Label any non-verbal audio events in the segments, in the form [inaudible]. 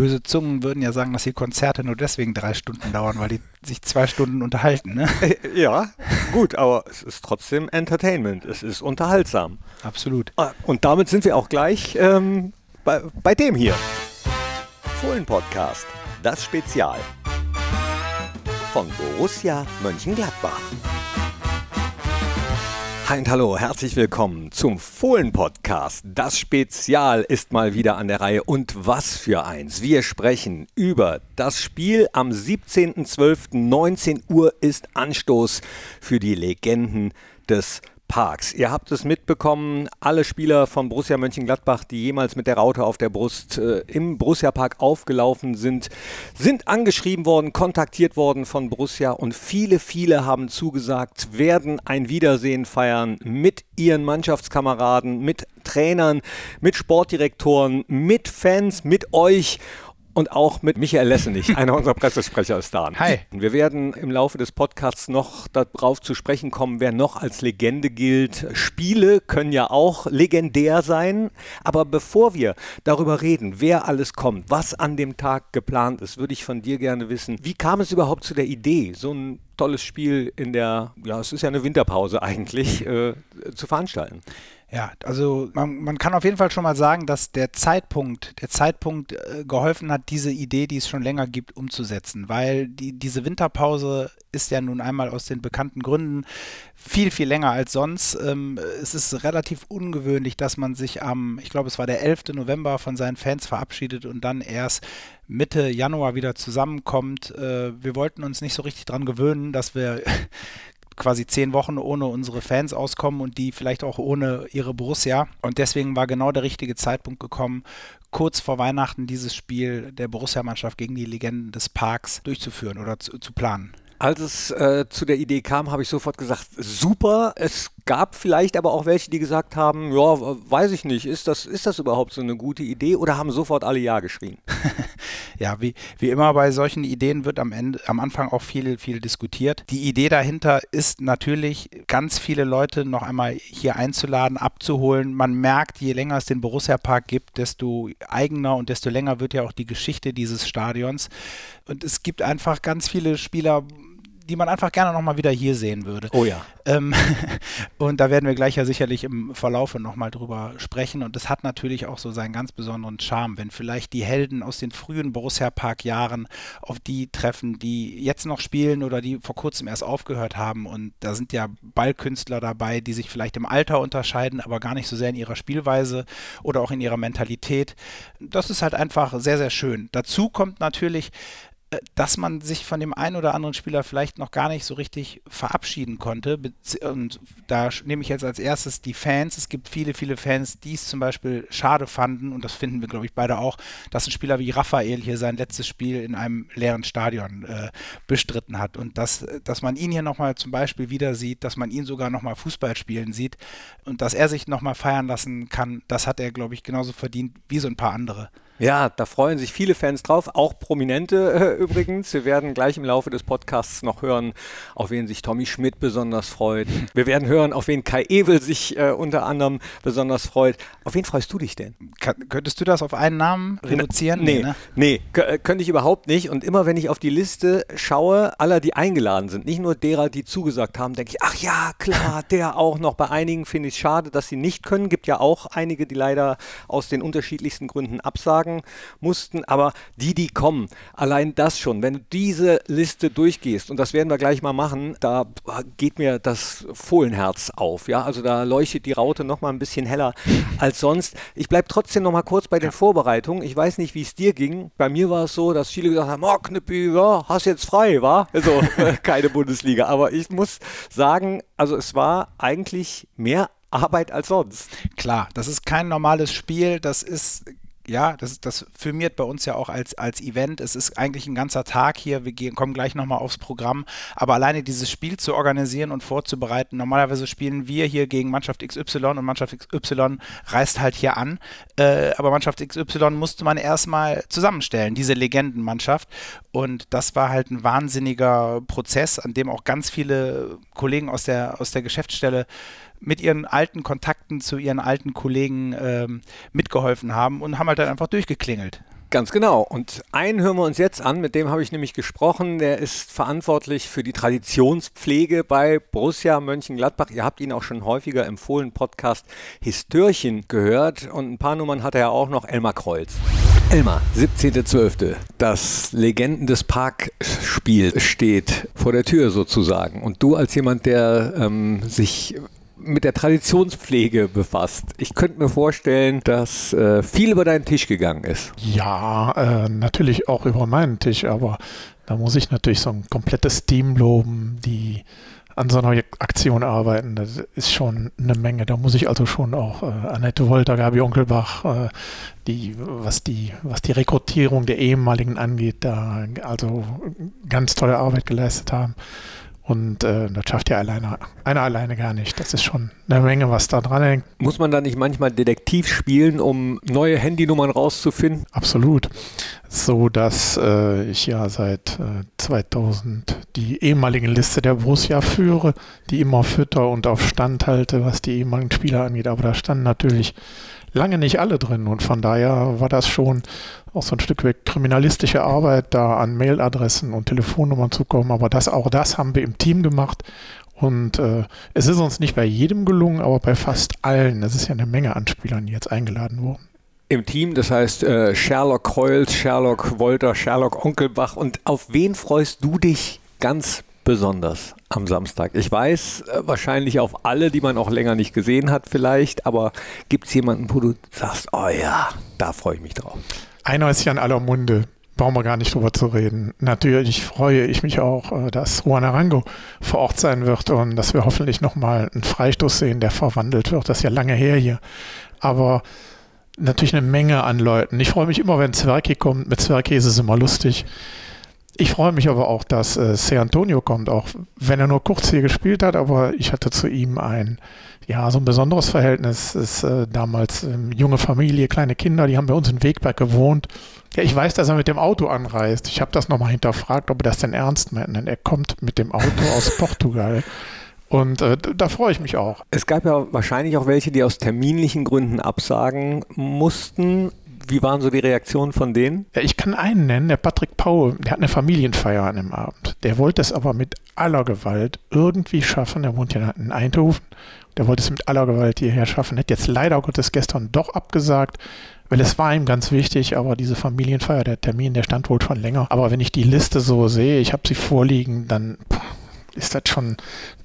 Böse Zungen würden ja sagen, dass die Konzerte nur deswegen drei Stunden dauern, weil die sich zwei Stunden unterhalten. Ne? [laughs] Ja, gut, aber es ist trotzdem Entertainment. Es ist unterhaltsam. Absolut. Ah, und damit sind wir auch gleich ähm, bei, bei dem hier. Fohlen-Podcast, das Spezial von Borussia Mönchengladbach. Hi und hallo, herzlich willkommen zum Fohlen-Podcast. Das Spezial ist mal wieder an der Reihe und was für eins. Wir sprechen über das Spiel am 17.12.19 Uhr ist Anstoß für die Legenden des Parks. Ihr habt es mitbekommen, alle Spieler von Borussia Mönchengladbach, die jemals mit der Raute auf der Brust äh, im Borussia Park aufgelaufen sind, sind angeschrieben worden, kontaktiert worden von Borussia und viele, viele haben zugesagt, werden ein Wiedersehen feiern mit ihren Mannschaftskameraden, mit Trainern, mit Sportdirektoren, mit Fans, mit euch und auch mit Michael Lessenich, [laughs] einer unserer Pressesprecher ist da. Hi. Wir werden im Laufe des Podcasts noch darauf zu sprechen kommen, wer noch als Legende gilt. Spiele können ja auch legendär sein. Aber bevor wir darüber reden, wer alles kommt, was an dem Tag geplant ist, würde ich von dir gerne wissen, wie kam es überhaupt zu der Idee, so ein tolles Spiel in der, ja, es ist ja eine Winterpause eigentlich, äh, zu veranstalten? Ja, also man, man, kann auf jeden Fall schon mal sagen, dass der Zeitpunkt, der Zeitpunkt äh, geholfen hat, diese Idee, die es schon länger gibt, umzusetzen, weil die, diese Winterpause ist ja nun einmal aus den bekannten Gründen viel, viel länger als sonst. Ähm, es ist relativ ungewöhnlich, dass man sich am, ich glaube, es war der 11. November von seinen Fans verabschiedet und dann erst Mitte Januar wieder zusammenkommt. Äh, wir wollten uns nicht so richtig dran gewöhnen, dass wir quasi zehn Wochen ohne unsere Fans auskommen und die vielleicht auch ohne ihre Borussia. Und deswegen war genau der richtige Zeitpunkt gekommen, kurz vor Weihnachten dieses Spiel der Borussia-Mannschaft gegen die Legenden des Parks durchzuführen oder zu, zu planen. Als es äh, zu der Idee kam, habe ich sofort gesagt, super. Es gab vielleicht aber auch welche, die gesagt haben, ja, weiß ich nicht, ist das, ist das überhaupt so eine gute Idee oder haben sofort alle Ja geschrien? [laughs] ja, wie, wie immer bei solchen Ideen wird am Ende, am Anfang auch viel, viel diskutiert. Die Idee dahinter ist natürlich, ganz viele Leute noch einmal hier einzuladen, abzuholen. Man merkt, je länger es den Borussia Park gibt, desto eigener und desto länger wird ja auch die Geschichte dieses Stadions. Und es gibt einfach ganz viele Spieler, die man einfach gerne nochmal wieder hier sehen würde. Oh ja. Ähm, [laughs] und da werden wir gleich ja sicherlich im Verlaufe nochmal drüber sprechen. Und es hat natürlich auch so seinen ganz besonderen Charme, wenn vielleicht die Helden aus den frühen Borussia Park-Jahren auf die treffen, die jetzt noch spielen oder die vor kurzem erst aufgehört haben. Und da sind ja Ballkünstler dabei, die sich vielleicht im Alter unterscheiden, aber gar nicht so sehr in ihrer Spielweise oder auch in ihrer Mentalität. Das ist halt einfach sehr, sehr schön. Dazu kommt natürlich, dass man sich von dem einen oder anderen Spieler vielleicht noch gar nicht so richtig verabschieden konnte. Und da nehme ich jetzt als erstes die Fans. Es gibt viele, viele Fans, die es zum Beispiel schade fanden, und das finden wir, glaube ich, beide auch, dass ein Spieler wie Raphael hier sein letztes Spiel in einem leeren Stadion äh, bestritten hat. Und dass, dass man ihn hier nochmal zum Beispiel wieder sieht, dass man ihn sogar nochmal Fußball spielen sieht und dass er sich nochmal feiern lassen kann, das hat er, glaube ich, genauso verdient wie so ein paar andere. Ja, da freuen sich viele Fans drauf, auch Prominente [laughs] äh, übrigens. Wir werden gleich im Laufe des Podcasts noch hören, auf wen sich Tommy Schmidt besonders freut. Wir werden hören, auf wen Kai Ewel sich äh, unter anderem besonders freut. Auf wen freust du dich denn? Kann, könntest du das auf einen Namen reduzieren? Nee, nee, ne? nee äh, könnte ich überhaupt nicht. Und immer wenn ich auf die Liste schaue, aller, die eingeladen sind, nicht nur derer, die zugesagt haben, denke ich, ach ja, klar, [laughs] der auch noch. Bei einigen finde ich es schade, dass sie nicht können. Gibt ja auch einige, die leider aus den unterschiedlichsten Gründen absagen sagen mussten, aber die, die kommen, allein das schon, wenn du diese Liste durchgehst, und das werden wir gleich mal machen, da geht mir das Fohlenherz auf, ja, also da leuchtet die Raute noch mal ein bisschen heller [laughs] als sonst. Ich bleibe trotzdem noch mal kurz bei den Vorbereitungen. Ich weiß nicht, wie es dir ging. Bei mir war es so, dass viele gesagt haben, oh Knippi, ja, hast jetzt frei, war? Also [laughs] keine Bundesliga, aber ich muss sagen, also es war eigentlich mehr Arbeit als sonst. Klar, das ist kein normales Spiel, das ist ja, das, das firmiert bei uns ja auch als, als Event. Es ist eigentlich ein ganzer Tag hier. Wir gehen, kommen gleich nochmal aufs Programm. Aber alleine dieses Spiel zu organisieren und vorzubereiten, normalerweise spielen wir hier gegen Mannschaft XY und Mannschaft XY reist halt hier an. Äh, aber Mannschaft XY musste man erstmal zusammenstellen, diese Legendenmannschaft. Und das war halt ein wahnsinniger Prozess, an dem auch ganz viele Kollegen aus der, aus der Geschäftsstelle mit ihren alten Kontakten zu ihren alten Kollegen ähm, mitgeholfen haben und haben halt dann einfach durchgeklingelt. Ganz genau. Und einen hören wir uns jetzt an, mit dem habe ich nämlich gesprochen. Der ist verantwortlich für die Traditionspflege bei Borussia Mönchengladbach. Ihr habt ihn auch schon häufiger im Fohlen-Podcast Histörchen gehört. Und ein paar Nummern hat er auch noch, Elmar Kreuz. Elmar, 17.12. Das Legenden des Parkspiel steht vor der Tür sozusagen. Und du als jemand, der ähm, sich mit der Traditionspflege befasst. Ich könnte mir vorstellen, dass äh, viel über deinen Tisch gegangen ist. Ja, äh, natürlich auch über meinen Tisch, aber da muss ich natürlich so ein komplettes Team loben, die an so einer Aktion arbeiten. Das ist schon eine Menge. Da muss ich also schon auch äh, Annette Wolter, Gabi Onkelbach, äh, die, was die, was die Rekrutierung der ehemaligen angeht, da also ganz tolle Arbeit geleistet haben. Und äh, das schafft ja alleine, einer alleine gar nicht. Das ist schon eine Menge, was da dran hängt. Muss man da nicht manchmal Detektiv spielen, um neue Handynummern rauszufinden? Absolut. So dass äh, ich ja seit äh, 2000 die ehemaligen Liste der Borussia führe, die immer fütter und auf Stand halte, was die ehemaligen Spieler angeht. Aber da standen natürlich lange nicht alle drin. Und von daher war das schon auch so ein Stück weit kriminalistische Arbeit, da an Mailadressen und Telefonnummern zu kommen. Aber das, auch das haben wir im Team gemacht. Und äh, es ist uns nicht bei jedem gelungen, aber bei fast allen. Das ist ja eine Menge an Spielern, die jetzt eingeladen wurden. Im Team, das heißt äh, Sherlock Kreuz, Sherlock Wolter, Sherlock Onkelbach. Und auf wen freust du dich ganz besonders am Samstag? Ich weiß äh, wahrscheinlich auf alle, die man auch länger nicht gesehen hat vielleicht, aber gibt es jemanden, wo du sagst, oh ja, da freue ich mich drauf? Einer ist ja in aller Munde, brauchen wir gar nicht drüber zu reden. Natürlich freue ich mich auch, äh, dass Juan Arango vor Ort sein wird und dass wir hoffentlich nochmal einen Freistoß sehen, der verwandelt wird. Das ist ja lange her hier. Aber natürlich eine Menge an Leuten. Ich freue mich immer, wenn Zwerki kommt. Mit Zwerki ist es immer lustig. Ich freue mich aber auch, dass äh, Se Antonio kommt, auch wenn er nur kurz hier gespielt hat, aber ich hatte zu ihm ein, ja, so ein besonderes Verhältnis. Es ist äh, damals ähm, junge Familie, kleine Kinder, die haben bei uns in Wegberg gewohnt. Ja, ich weiß, dass er mit dem Auto anreist. Ich habe das nochmal hinterfragt, ob er das denn ernst meint. Denn er kommt mit dem Auto aus [laughs] Portugal. Und äh, da freue ich mich auch. Es gab ja wahrscheinlich auch welche, die aus terminlichen Gründen absagen mussten. Wie waren so die Reaktionen von denen? Ich kann einen nennen, der Patrick Paul, der hat eine Familienfeier an dem Abend. Der wollte es aber mit aller Gewalt irgendwie schaffen. Er wohnt ja in Eindhoven. Der wollte es mit aller Gewalt hierher schaffen. Hat jetzt leider Gottes gestern doch abgesagt, weil es war ihm ganz wichtig, aber diese Familienfeier, der Termin, der stand wohl schon länger. Aber wenn ich die Liste so sehe, ich habe sie vorliegen, dann ist das schon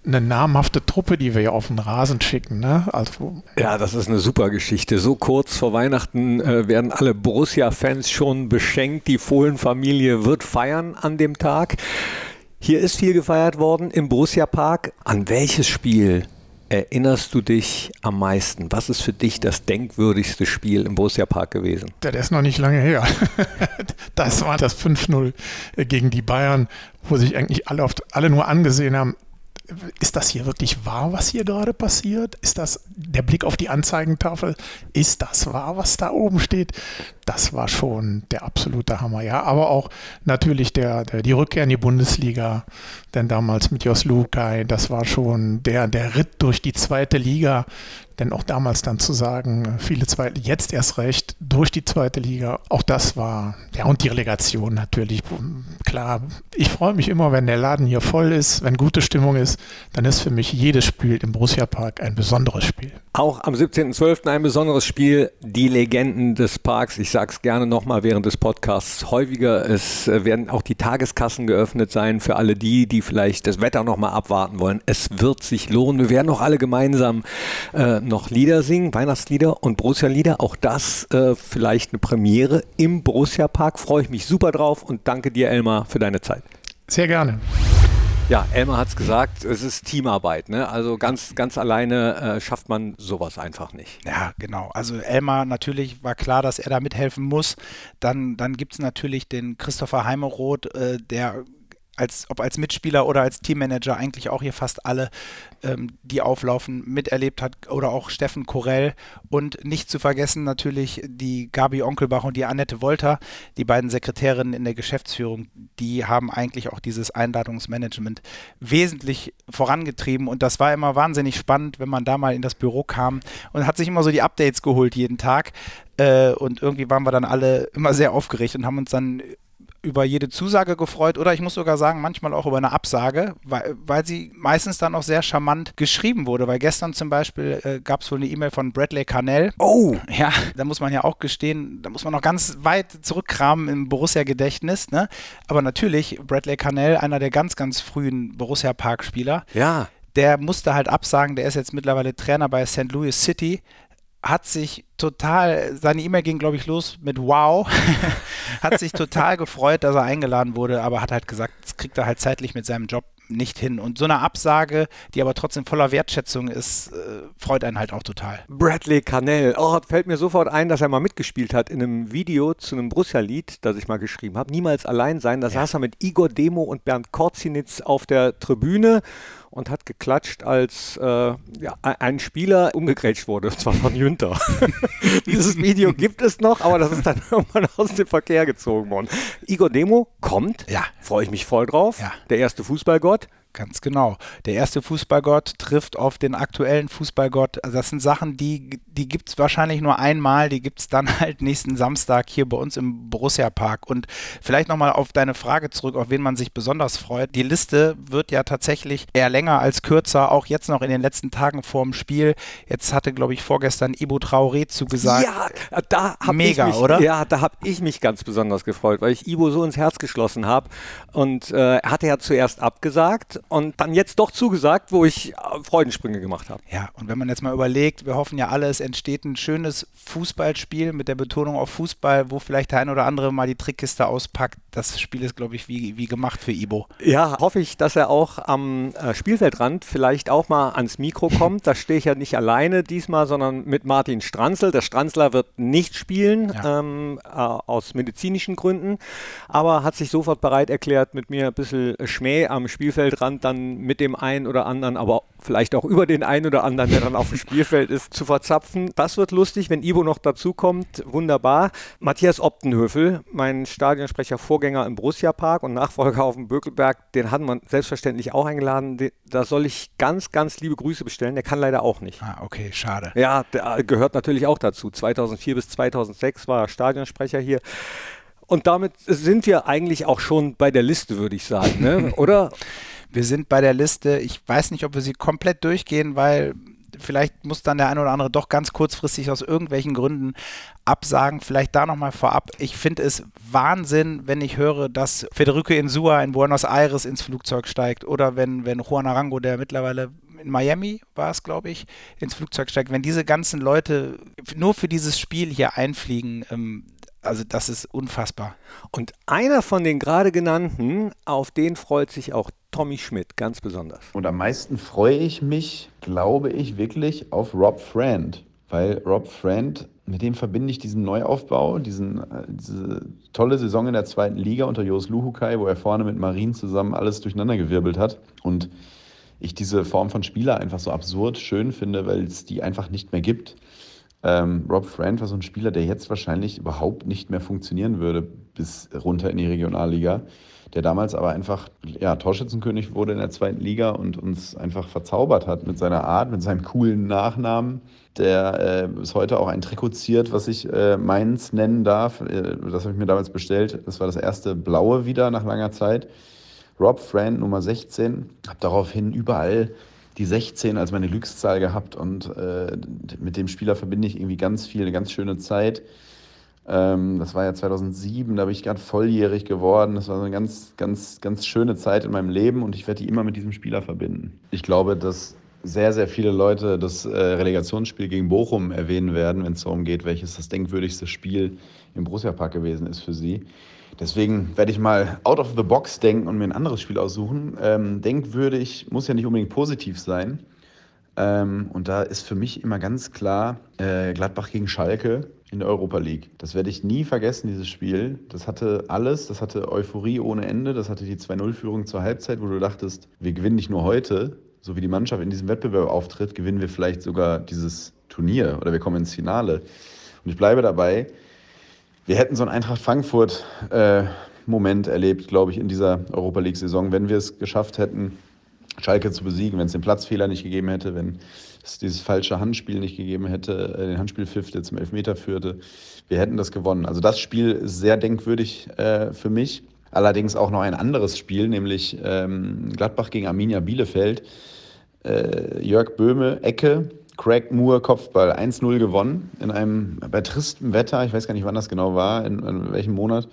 eine namhafte Truppe, die wir ja auf den Rasen schicken. Ne? Also, ja, das ist eine super Geschichte. So kurz vor Weihnachten äh, werden alle Borussia-Fans schon beschenkt. Die Fohlenfamilie wird feiern an dem Tag. Hier ist viel gefeiert worden im Borussia-Park. An welches Spiel erinnerst du dich am meisten? Was ist für dich das denkwürdigste Spiel im Borussia-Park gewesen? Das ist noch nicht lange her. [laughs] Das war das 5-0 gegen die Bayern, wo sich eigentlich alle, oft, alle nur angesehen haben, ist das hier wirklich wahr, was hier gerade passiert? Ist das der Blick auf die Anzeigentafel? Ist das wahr, was da oben steht? Das war schon der absolute Hammer, ja. Aber auch natürlich der, der die Rückkehr in die Bundesliga, denn damals mit Jos Lukai, das war schon der, der Ritt durch die zweite Liga, denn auch damals dann zu sagen, viele zweite, jetzt erst recht, durch die zweite Liga, auch das war, ja, und die Relegation natürlich, klar. Ich freue mich immer, wenn der Laden hier voll ist, wenn gute Stimmung ist, dann ist für mich jedes Spiel im Borussia Park ein besonderes Spiel. Auch am 17.12. ein besonderes Spiel, die Legenden des Parks. Ich sage es gerne nochmal während des Podcasts häufiger. Es werden auch die Tageskassen geöffnet sein für alle die, die vielleicht das Wetter nochmal abwarten wollen. Es wird sich lohnen. Wir werden auch alle gemeinsam äh, noch Lieder singen, Weihnachtslieder und Borussia-Lieder. Auch das äh, vielleicht eine Premiere im Borussia-Park. Freue ich mich super drauf und danke dir, Elmar, für deine Zeit. Sehr gerne. Ja, Elmar hat es gesagt, es ist Teamarbeit. Ne? Also ganz, ganz alleine äh, schafft man sowas einfach nicht. Ja, genau. Also Elmar, natürlich war klar, dass er da mithelfen muss. Dann, dann gibt es natürlich den Christopher Heimeroth, äh, der als, ob als Mitspieler oder als Teammanager eigentlich auch hier fast alle, ähm, die auflaufen, miterlebt hat oder auch Steffen Korell und nicht zu vergessen natürlich die Gabi Onkelbach und die Annette Wolter, die beiden Sekretärinnen in der Geschäftsführung, die haben eigentlich auch dieses Einladungsmanagement wesentlich vorangetrieben. Und das war immer wahnsinnig spannend, wenn man da mal in das Büro kam und hat sich immer so die Updates geholt jeden Tag. Äh, und irgendwie waren wir dann alle immer sehr aufgeregt und haben uns dann über jede Zusage gefreut oder ich muss sogar sagen, manchmal auch über eine Absage, weil, weil sie meistens dann auch sehr charmant geschrieben wurde. Weil gestern zum Beispiel äh, gab es wohl eine E-Mail von Bradley Carnell. Oh! Ja, da muss man ja auch gestehen, da muss man noch ganz weit zurückkramen im Borussia-Gedächtnis. Ne? Aber natürlich, Bradley Carnell, einer der ganz, ganz frühen Borussia-Park-Spieler. Ja. Der musste halt absagen, der ist jetzt mittlerweile Trainer bei St. Louis City hat sich total, seine E-Mail ging, glaube ich, los mit Wow, [laughs] hat sich total gefreut, dass er eingeladen wurde, aber hat halt gesagt, das kriegt er halt zeitlich mit seinem Job nicht hin. Und so eine Absage, die aber trotzdem voller Wertschätzung ist, äh, freut einen halt auch total. Bradley Canell. Oh, fällt mir sofort ein, dass er mal mitgespielt hat in einem Video zu einem Borussia-Lied, das ich mal geschrieben habe. Niemals allein sein. Da ja. saß er mit Igor Demo und Bernd Korzinitz auf der Tribüne und hat geklatscht, als äh, ja, ein Spieler umgegrätscht wurde, und zwar von Jünter. [laughs] Dieses Video gibt es noch, aber das ist dann [laughs] irgendwann aus dem Verkehr gezogen worden. Igor Demo kommt, ja. freue ich mich voll drauf. Ja. Der erste Fußballgott. Ganz genau. Der erste Fußballgott trifft auf den aktuellen Fußballgott. Also das sind Sachen, die, die gibt es wahrscheinlich nur einmal, die gibt es dann [laughs] halt nächsten Samstag hier bei uns im Borussia Park. Und vielleicht nochmal auf deine Frage zurück, auf wen man sich besonders freut. Die Liste wird ja tatsächlich eher länger als kürzer, auch jetzt noch in den letzten Tagen vorm Spiel. Jetzt hatte, glaube ich, vorgestern Ibo Traoré zugesagt. Ja, da habe ich mich, oder? Ja, da habe ich mich ganz besonders gefreut, weil ich Ibo so ins Herz geschlossen habe. Und äh, er hatte ja zuerst abgesagt und dann jetzt doch zugesagt, wo ich äh, Freudensprünge gemacht habe. Ja, und wenn man jetzt mal überlegt, wir hoffen ja alle, es entsteht ein schönes Fußballspiel mit der Betonung auf Fußball, wo vielleicht der ein oder andere mal die Trickkiste auspackt. Das Spiel ist, glaube ich, wie, wie gemacht für Ibo. Ja, hoffe ich, dass er auch am äh, Spielfeldrand vielleicht auch mal ans Mikro kommt. Da stehe ich ja nicht alleine diesmal, sondern mit Martin Stranzl. Der Stranzler wird nicht spielen, ja. ähm, äh, aus medizinischen Gründen, aber hat sich sofort bereit erklärt, mit mir ein bisschen Schmäh am Spielfeldrand dann mit dem einen oder anderen, aber vielleicht auch über den einen oder anderen, der dann auf dem Spielfeld ist, zu verzapfen. Das wird lustig, wenn Ivo noch dazukommt. Wunderbar. Matthias Optenhöfel, mein Stadionsprecher, Vorgänger im Borussia Park und Nachfolger auf dem Bökelberg, den hat man selbstverständlich auch eingeladen. Da soll ich ganz, ganz liebe Grüße bestellen. Der kann leider auch nicht. Ah, okay, schade. Ja, der gehört natürlich auch dazu. 2004 bis 2006 war er Stadionsprecher hier. Und damit sind wir eigentlich auch schon bei der Liste, würde ich sagen, ne? [laughs] oder? Wir sind bei der Liste. Ich weiß nicht, ob wir sie komplett durchgehen, weil vielleicht muss dann der eine oder andere doch ganz kurzfristig aus irgendwelchen Gründen absagen. Vielleicht da nochmal vorab. Ich finde es Wahnsinn, wenn ich höre, dass Federico Insua in Buenos Aires ins Flugzeug steigt oder wenn, wenn Juan Arango, der mittlerweile in Miami war es, glaube ich, ins Flugzeug steigt. Wenn diese ganzen Leute nur für dieses Spiel hier einfliegen, ähm, also das ist unfassbar. Und einer von den gerade genannten, auf den freut sich auch Tommy Schmidt ganz besonders. Und am meisten freue ich mich, glaube ich, wirklich auf Rob Friend. Weil Rob Friend, mit dem verbinde ich diesen Neuaufbau, diesen, äh, diese tolle Saison in der zweiten Liga unter Jos Luhukai, wo er vorne mit Marin zusammen alles durcheinandergewirbelt hat. Und ich diese Form von Spieler einfach so absurd schön finde, weil es die einfach nicht mehr gibt. Ähm, Rob Friend war so ein Spieler, der jetzt wahrscheinlich überhaupt nicht mehr funktionieren würde bis runter in die Regionalliga, der damals aber einfach ja, Torschützenkönig wurde in der zweiten Liga und uns einfach verzaubert hat mit seiner Art, mit seinem coolen Nachnamen, der äh, bis heute auch ein Trikot ziert, was ich äh, meins nennen darf. Äh, das habe ich mir damals bestellt. Das war das erste blaue wieder nach langer Zeit. Rob Friend Nummer 16. Habe daraufhin überall die 16 als meine Glückszahl gehabt und äh, mit dem Spieler verbinde ich irgendwie ganz viel, eine ganz schöne Zeit. Ähm, das war ja 2007, da bin ich gerade volljährig geworden. Das war so eine ganz, ganz, ganz schöne Zeit in meinem Leben und ich werde die immer mit diesem Spieler verbinden. Ich glaube, dass sehr, sehr viele Leute das äh, Relegationsspiel gegen Bochum erwähnen werden, wenn es darum geht, welches das denkwürdigste Spiel im Borussia Park gewesen ist für sie. Deswegen werde ich mal out of the box denken und mir ein anderes Spiel aussuchen. Ähm, denkwürdig muss ja nicht unbedingt positiv sein, Ähm, und da ist für mich immer ganz klar äh, Gladbach gegen Schalke in der Europa League. Das werde ich nie vergessen, dieses Spiel. Das hatte alles, das hatte Euphorie ohne Ende, das hatte die 2-0-Führung zur Halbzeit, wo du dachtest, wir gewinnen nicht nur heute, so wie die Mannschaft in diesem Wettbewerb auftritt, gewinnen wir vielleicht sogar dieses Turnier oder wir kommen ins Finale. Und ich bleibe dabei, wir hätten so einen Eintracht Frankfurt äh, Moment erlebt, glaube ich, in dieser Europa League-Saison, wenn wir es geschafft hätten, Schalke zu besiegen, wenn es den Platzfehler nicht gegeben hätte, wenn es dieses falsche Handspiel nicht gegeben hätte, äh, den Handspielpfiff, der zum Elfmeter führte. Wir hätten das gewonnen. Also das Spiel ist sehr denkwürdig äh, für mich. Allerdings auch noch ein anderes Spiel, nämlich ähm, Gladbach gegen Arminia Bielefeld. Äh, Jörg Böhme, Ecke, Craig Moore, Kopfball, 1-0 gewonnen in einem bei tristem Wetter. Ich weiß gar nicht, wann das genau war, in, in welchem Monat.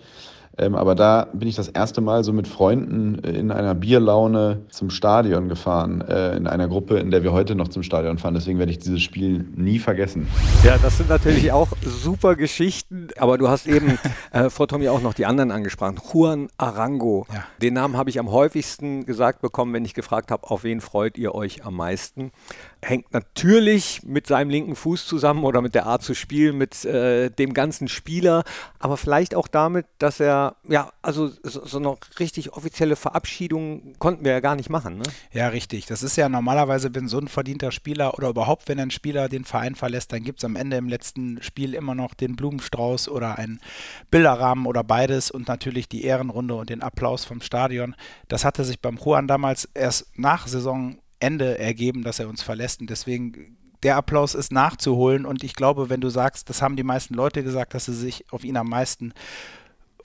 Ähm, aber da bin ich das erste Mal so mit Freunden in einer Bierlaune zum Stadion gefahren, äh, in einer Gruppe, in der wir heute noch zum Stadion fahren. Deswegen werde ich dieses Spiel nie vergessen. Ja, das sind natürlich auch super Geschichten, aber du hast eben [laughs] äh, vor Tommy auch noch die anderen angesprochen. Juan Arango. Ja. Den Namen habe ich am häufigsten gesagt bekommen, wenn ich gefragt habe, auf wen freut ihr euch am meisten hängt natürlich mit seinem linken Fuß zusammen oder mit der Art zu spielen, mit äh, dem ganzen Spieler, aber vielleicht auch damit, dass er, ja, also so, so eine richtig offizielle Verabschiedung konnten wir ja gar nicht machen. Ne? Ja, richtig. Das ist ja normalerweise, wenn so ein verdienter Spieler oder überhaupt, wenn ein Spieler den Verein verlässt, dann gibt es am Ende im letzten Spiel immer noch den Blumenstrauß oder einen Bilderrahmen oder beides und natürlich die Ehrenrunde und den Applaus vom Stadion. Das hatte sich beim Juan damals erst nach Saison Ende ergeben, dass er uns verlässt. Und deswegen, der Applaus ist nachzuholen. Und ich glaube, wenn du sagst, das haben die meisten Leute gesagt, dass sie sich auf ihn am meisten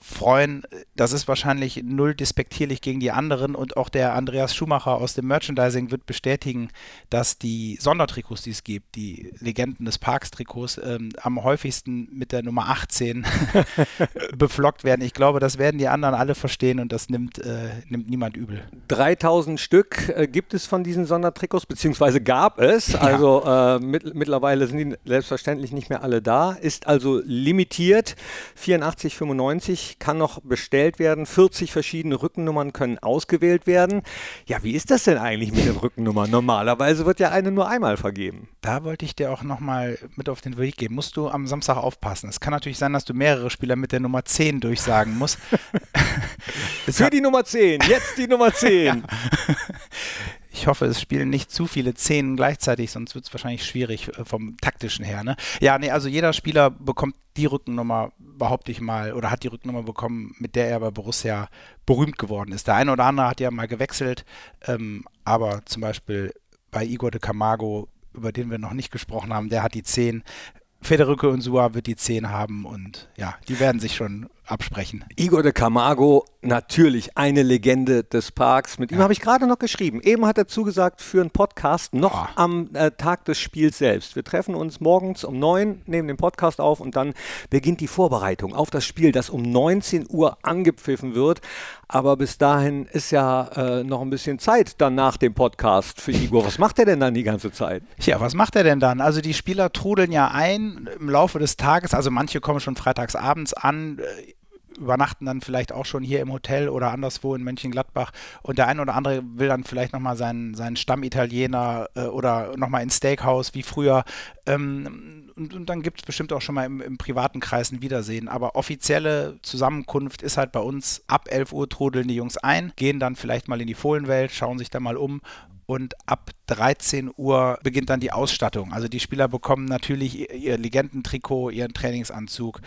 freuen. Das ist wahrscheinlich null despektierlich gegen die anderen und auch der Andreas Schumacher aus dem Merchandising wird bestätigen, dass die Sondertrikots, die es gibt, die Legenden des Parks-Trikots, ähm, am häufigsten mit der Nummer 18 [laughs] beflockt werden. Ich glaube, das werden die anderen alle verstehen und das nimmt, äh, nimmt niemand übel. 3000 Stück äh, gibt es von diesen Sondertrikots, beziehungsweise gab es. Ja. Also äh, mit, mittlerweile sind die selbstverständlich nicht mehr alle da. Ist also limitiert. 84,95 kann noch bestellt werden. 40 verschiedene Rückennummern können ausgewählt werden. Ja, wie ist das denn eigentlich mit den Rückennummern? Normalerweise wird ja eine nur einmal vergeben. Da wollte ich dir auch nochmal mit auf den Weg geben. Musst du am Samstag aufpassen. Es kann natürlich sein, dass du mehrere Spieler mit der Nummer 10 durchsagen musst. [laughs] [laughs] Für die Nummer 10, jetzt die Nummer 10. [laughs] ja. Ich hoffe, es spielen nicht zu viele Szenen gleichzeitig, sonst wird es wahrscheinlich schwierig äh, vom taktischen her. Ne? Ja, nee, also jeder Spieler bekommt die Rückennummer, behaupte ich mal, oder hat die Rückennummer bekommen, mit der er bei Borussia berühmt geworden ist. Der eine oder andere hat ja mal gewechselt, ähm, aber zum Beispiel bei Igor de Camargo, über den wir noch nicht gesprochen haben, der hat die 10. Federico Unsua wird die 10 haben und ja, die werden sich schon absprechen. Igor de Camargo, natürlich eine Legende des Parks. Mit ja. ihm habe ich gerade noch geschrieben. Eben hat er zugesagt für einen Podcast noch oh. am äh, Tag des Spiels selbst. Wir treffen uns morgens um 9, nehmen den Podcast auf und dann beginnt die Vorbereitung auf das Spiel, das um 19 Uhr angepfiffen wird. Aber bis dahin ist ja äh, noch ein bisschen Zeit dann nach dem Podcast für Igor. Was macht er denn dann die ganze Zeit? Ja, was macht er denn dann? Also die Spieler trudeln ja ein im Laufe des Tages. Also manche kommen schon freitags abends an übernachten dann vielleicht auch schon hier im Hotel oder anderswo in Mönchengladbach und der eine oder andere will dann vielleicht nochmal seinen, seinen Stammitaliener äh, oder nochmal ins Steakhouse wie früher. Ähm, und, und, dann gibt es bestimmt auch schon mal im, im, privaten Kreis ein Wiedersehen. Aber offizielle Zusammenkunft ist halt bei uns ab 11 Uhr trudeln die Jungs ein, gehen dann vielleicht mal in die Fohlenwelt, schauen sich da mal um und ab 13 Uhr beginnt dann die Ausstattung. Also die Spieler bekommen natürlich ihr Legendentrikot, ihren Trainingsanzug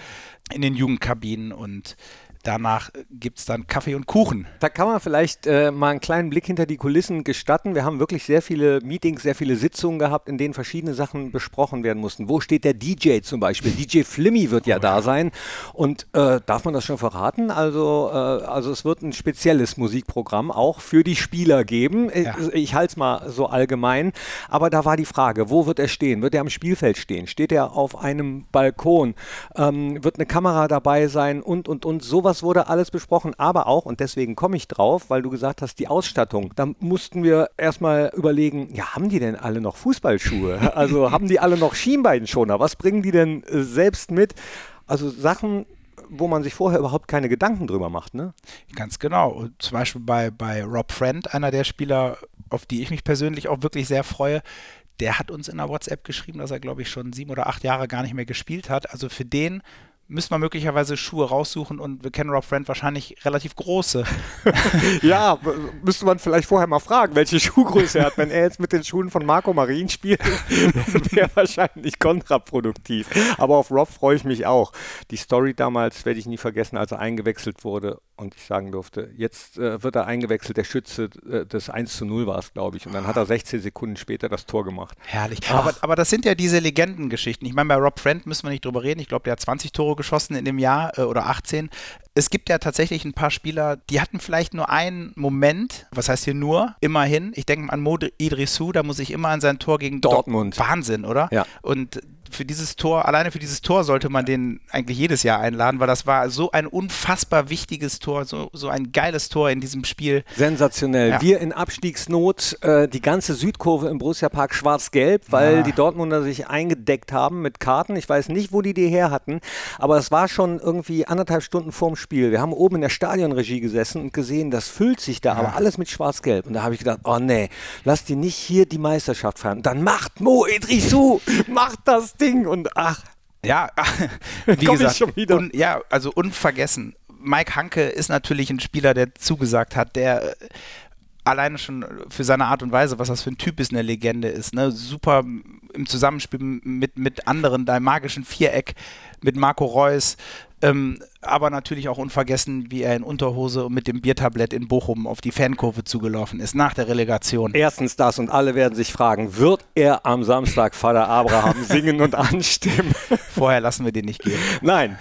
in den Jugendkabinen und Danach gibt es dann Kaffee und Kuchen. Da kann man vielleicht äh, mal einen kleinen Blick hinter die Kulissen gestatten. Wir haben wirklich sehr viele Meetings, sehr viele Sitzungen gehabt, in denen verschiedene Sachen besprochen werden mussten. Wo steht der DJ zum Beispiel? DJ Flimmy wird ja oh, da sein. Und äh, darf man das schon verraten? Also, äh, also es wird ein spezielles Musikprogramm auch für die Spieler geben. Äh, ja. Ich halte es mal so allgemein. Aber da war die Frage, wo wird er stehen? Wird er am Spielfeld stehen? Steht er auf einem Balkon? Ähm, wird eine Kamera dabei sein? Und, und, und sowas sowas wurde alles besprochen, aber auch, und deswegen komme ich drauf, weil du gesagt hast, die Ausstattung. Da mussten wir erstmal überlegen, ja, haben die denn alle noch Fußballschuhe? [laughs] Also haben die alle noch Schienbeinschoner? Was bringen die denn äh, selbst mit? Also Sachen, wo man sich vorher überhaupt keine Gedanken drüber macht, ne? Ganz genau. Und zum Beispiel bei, bei Rob Friend, einer der Spieler, auf die ich mich persönlich auch wirklich sehr freue, der hat uns in der WhatsApp geschrieben, dass er, glaube ich, schon sieben oder acht Jahre gar nicht mehr gespielt hat. Also für den müssen wir möglicherweise Schuhe raussuchen und wir kennen Rob Friend wahrscheinlich relativ große. [laughs] ja, müsste man vielleicht vorher mal fragen, welche Schuhgröße er hat. Wenn er jetzt mit den Schuhen von Marco Marin spielt, [laughs] wäre wahrscheinlich kontraproduktiv. Aber auf Rob freue ich mich auch. Die Story damals werde ich nie vergessen, als er eingewechselt wurde und ich sagen durfte, jetzt äh, wird er eingewechselt, der Schütze äh, des 1 zu 0 war es, glaube ich. Und dann hat er 16 Sekunden später das Tor gemacht. Herrlich. Aber, aber, das sind ja diese Legendengeschichten. Ich meine, bei Rob Friend müssen wir nicht drüber reden. Ich glaube, der hat 20 Tore geschossen in dem Jahr äh, oder 18. Es gibt ja tatsächlich ein paar Spieler, die hatten vielleicht nur einen Moment, was heißt hier nur, immerhin. Ich denke an Mo Idrissou, da muss ich immer an sein Tor gegen Dortmund. Dort Wahnsinn, oder? Ja. Und für dieses Tor, alleine für dieses Tor sollte man den eigentlich jedes Jahr einladen, weil das war so ein unfassbar wichtiges Tor, so, so ein geiles Tor in diesem Spiel. Sensationell. Ja. Wir in Abstiegsnot, äh, die ganze Südkurve im Borussia Park schwarz-gelb, weil ja. die Dortmunder sich eingedeckt haben mit Karten. Ich weiß nicht, wo die die her hatten, aber es war schon irgendwie anderthalb Stunden vorm Spiel. Wir haben oben in der Stadionregie gesessen und gesehen, das füllt sich da, ja. aber alles mit schwarz-gelb. Und da habe ich gedacht, oh nee, lass die nicht hier die Meisterschaft feiern. Dann macht Mo Idrissou, macht das Ding und ach. Ja, [laughs] wie gesagt. Un, ja, also unvergessen. Mike Hanke ist natürlich ein Spieler, der zugesagt hat, der äh, alleine schon für seine Art und Weise, was das für ein Typ ist, eine Legende ist. Ne? Super im Zusammenspiel mit, mit anderen, da im magischen Viereck, mit Marco Reus, ähm, aber natürlich auch unvergessen, wie er in Unterhose und mit dem Biertablett in Bochum auf die Fankurve zugelaufen ist nach der Relegation. Erstens das und alle werden sich fragen, wird er am Samstag Vater Abraham [laughs] singen und anstimmen? Vorher lassen wir den nicht gehen. Nein,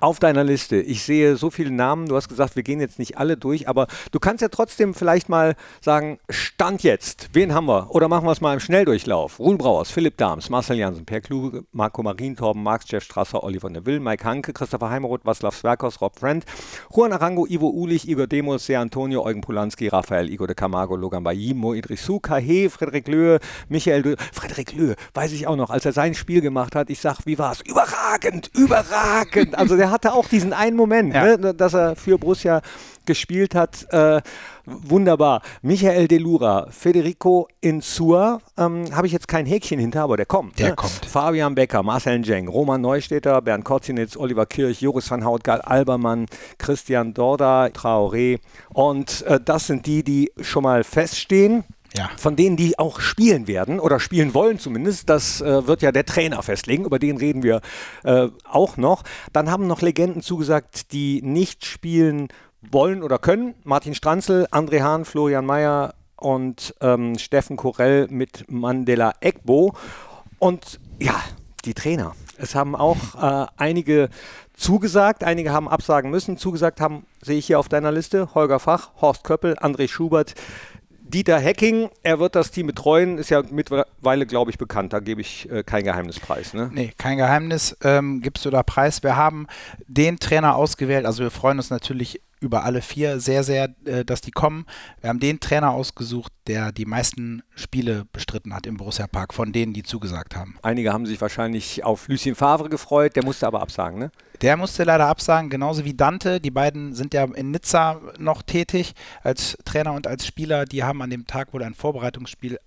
auf deiner Liste. Ich sehe so viele Namen. Du hast gesagt, wir gehen jetzt nicht alle durch, aber du kannst ja trotzdem vielleicht mal sagen, Stand jetzt. Wen haben wir? Oder machen wir es mal im Schnelldurchlauf. Ruhl Brauers, Philipp Dahms, Marcel Janssen, Per Kluge, Marco Marin, Torben Marx, Jeff Strasser, Oliver Neville, Mike Hanke, Christopher Heimeroth, Václav Sverkos, Rob Friend, Juan Arango, Ivo Ulich, Igor Demos, Se Antonio, Eugen Polanski, Rafael, Igor de Camargo, Logan Bailly, Mo Idrissou, Kahe, Frederik Löhe, Michael Dö Frederik Löhe, weiß ich auch noch, als er sein Spiel gemacht hat, ich sag, wie war's? Überragend, überragend. [laughs] Also der hatte auch diesen einen Moment, ja. ne, dass er für Borussia gespielt hat. Äh, wunderbar. Michael Delura, Federico Insua, ähm, habe ich jetzt kein Häkchen hinter, aber der kommt. Der ne? kommt. Fabian Becker, Marcel Jeng, Roman Neustädter, Bernd Kotzinitz, Oliver Kirch, Joris van Houtgal, Albermann, Christian Dorda, Traoré. Und äh, das sind die, die schon mal feststehen. Ja. Von denen, die auch spielen werden oder spielen wollen zumindest, das äh, wird ja der Trainer festlegen, über den reden wir äh, auch noch. Dann haben noch Legenden zugesagt, die nicht spielen wollen oder können. Martin Stranzel, André Hahn, Florian Mayer und ähm, Steffen Korell mit Mandela Egbo. Und ja, die Trainer. Es haben auch äh, einige zugesagt, einige haben absagen müssen. Zugesagt haben, sehe ich hier auf deiner Liste, Holger Fach, Horst Köppel, André Schubert, Dieter Hecking, er wird das Team betreuen, ist ja mittlerweile, glaube ich, bekannt. Da gebe ich äh, kein Geheimnis preis. Ne? Nee, kein Geheimnis ähm, gibst du da preis. Wir haben den Trainer ausgewählt. Also wir freuen uns natürlich über alle vier sehr, sehr, äh, dass die kommen. Wir haben den Trainer ausgesucht, der die meisten Spiele bestritten hat im Borussia Park, von denen, die zugesagt haben. Einige haben sich wahrscheinlich auf Lucien Favre gefreut, der musste aber absagen, ne? Der musste leider absagen, genauso wie Dante. Die beiden sind ja in Nizza noch tätig als Trainer und als Spieler. Die haben an dem Tag wohl ein Vorbereitungsspiel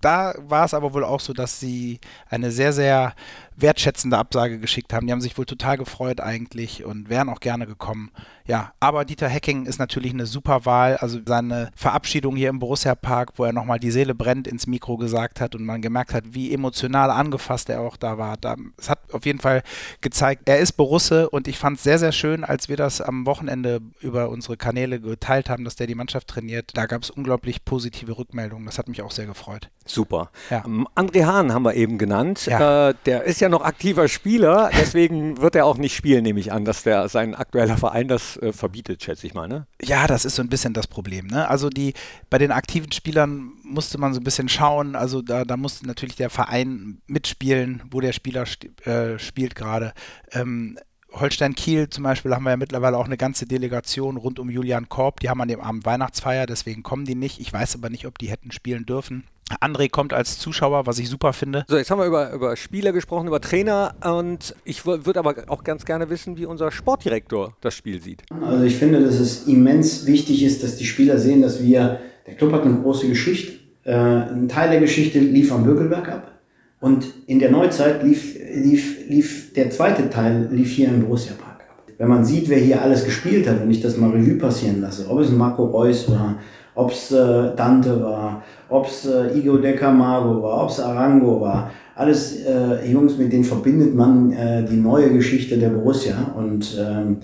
da war es aber wohl auch so, dass sie eine sehr, sehr wertschätzende Absage geschickt haben. Die haben sich wohl total gefreut eigentlich und wären auch gerne gekommen. Ja, aber Dieter Hecking ist natürlich eine super Wahl. Also seine Verabschiedung hier im Borussia Park, wo er nochmal die Seele brennt ins Mikro gesagt hat und man gemerkt hat, wie emotional angefasst er auch da war. Es hat auf jeden Fall gezeigt, er ist Borusse und ich fand es sehr, sehr schön, als wir das am Wochenende über unsere Kanäle geteilt haben, dass der die Mannschaft trainiert. Da gab es unglaublich positive Rückmeldungen. Das hat mich auch sehr gefreut. Super. Ja. Ähm, André Hahn haben wir eben genannt. Ja. Äh, der ist ja noch aktiver Spieler, deswegen wird er auch nicht spielen, nehme ich an, dass der sein aktueller Verein das äh, verbietet, schätze ich mal, ne? Ja, das ist so ein bisschen das Problem, ne? Also die, bei den aktiven Spielern musste man so ein bisschen schauen, also da, da musste natürlich der Verein mitspielen, wo der Spieler äh, spielt gerade. Ähm, Holstein Kiel zum Beispiel haben wir ja mittlerweile auch eine ganze Delegation rund um Julian Korb. Die haben an dem Abend Weihnachtsfeier, deswegen kommen die nicht. Ich weiß aber nicht, ob die hätten spielen dürfen. André kommt als Zuschauer, was ich super finde. So, jetzt haben wir über, über Spieler gesprochen, über Trainer und ich würde aber auch ganz gerne wissen, wie unser Sportdirektor das Spiel sieht. Also ich finde, dass es immens wichtig ist, dass die Spieler sehen, dass wir, der Club hat eine große Geschichte, Äh, ein Teil der Geschichte lief am Bökelberg ab. Und in der Neuzeit lief, lief, lief der zweite Teil lief hier im Borussia Park ab. Wenn man sieht, wer hier alles gespielt hat, wenn ich das mal Revue passieren lasse, ob es Marco Reus war, ob es äh, Dante war, ob es äh, Igo De Camargo war, ob es Arango war, alles äh, Jungs, mit denen verbindet man äh, die neue Geschichte der Borussia. Und ähm,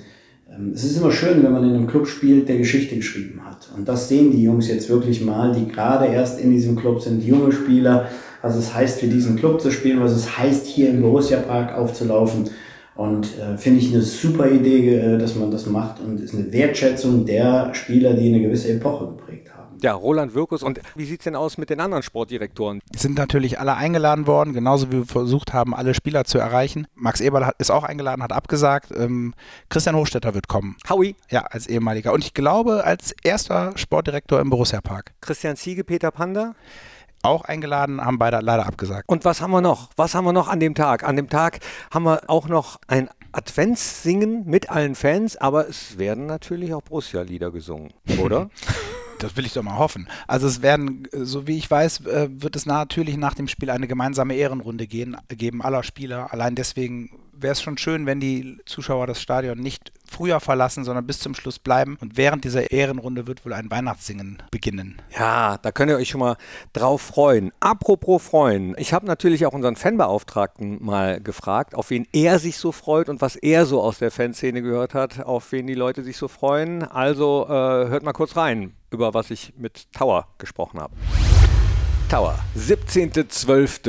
ähm, es ist immer schön, wenn man in einem Club spielt, der Geschichte geschrieben hat. Und das sehen die Jungs jetzt wirklich mal, die gerade erst in diesem Club sind, junge Spieler, was es heißt, für diesen Club zu spielen, was es heißt, hier im Borussia Park aufzulaufen. Und äh, finde ich eine super Idee, äh, dass man das macht und ist eine Wertschätzung der Spieler, die eine gewisse Epoche geprägt haben. Ja, Roland Wirkus. Und wie sieht es denn aus mit den anderen Sportdirektoren? Sind natürlich alle eingeladen worden, genauso wie wir versucht haben, alle Spieler zu erreichen. Max Eberl hat, ist auch eingeladen, hat abgesagt. Ähm, Christian Hochstetter wird kommen. Howie. Ja, als ehemaliger. Und ich glaube, als erster Sportdirektor im Borussia Park. Christian Ziege, Peter Panda auch eingeladen, haben beide leider abgesagt. Und was haben wir noch? Was haben wir noch an dem Tag? An dem Tag haben wir auch noch ein Adventssingen mit allen Fans, aber es werden natürlich auch Borussia-Lieder gesungen, [laughs] oder? das will ich doch mal hoffen. Also es werden, so wie ich weiß, äh, wird es natürlich nach dem Spiel eine gemeinsame Ehrenrunde gehen, geben aller Spieler. Allein deswegen wäre es schon schön, wenn die Zuschauer das Stadion nicht früher verlassen, sondern bis zum Schluss bleiben. Und während dieser Ehrenrunde wird wohl ein Weihnachtssingen beginnen. Ja, da könnt ihr euch schon mal drauf freuen. Apropos freuen, ich habe natürlich auch unseren Fanbeauftragten mal gefragt, auf wen er sich so freut und was er so aus der Fanszene gehört hat, auf wen die Leute sich so freuen. Also äh, hört mal kurz rein, über was ich mit Tower gesprochen habe. Tower. 17.12.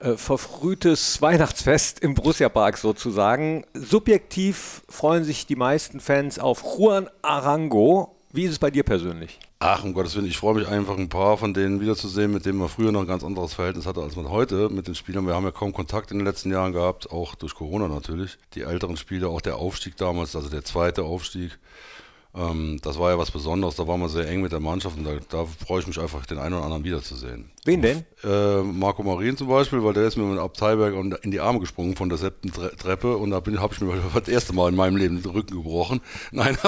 Äh, verfrühtes Weihnachtsfest im Borussia Park sozusagen. Subjektiv freuen sich die meisten Fans auf Juan Arango. Wie ist es bei dir persönlich? Ach, um Gottes Willen, ich freue mich einfach, ein paar von denen wiederzusehen, mit denen man früher noch ein ganz anderes Verhältnis hatte als man heute mit den Spielern. Wir haben ja kaum Kontakt in den letzten Jahren gehabt, auch durch Corona natürlich. Die älteren Spieler, auch der Aufstieg damals, also der zweite Aufstieg. Ähm, das war ja was Besonderes, da waren wir sehr eng mit der Mannschaft und da, da freue ich mich einfach, den einen oder anderen wiederzusehen. Wen denn? Äh, Marco Marin zum Beispiel, weil der ist mir mit Abteilberg in die Arme gesprungen von der siebten Treppe und da habe ich mir [laughs] das erste Mal in meinem Leben den Rücken gebrochen. [laughs] Nein,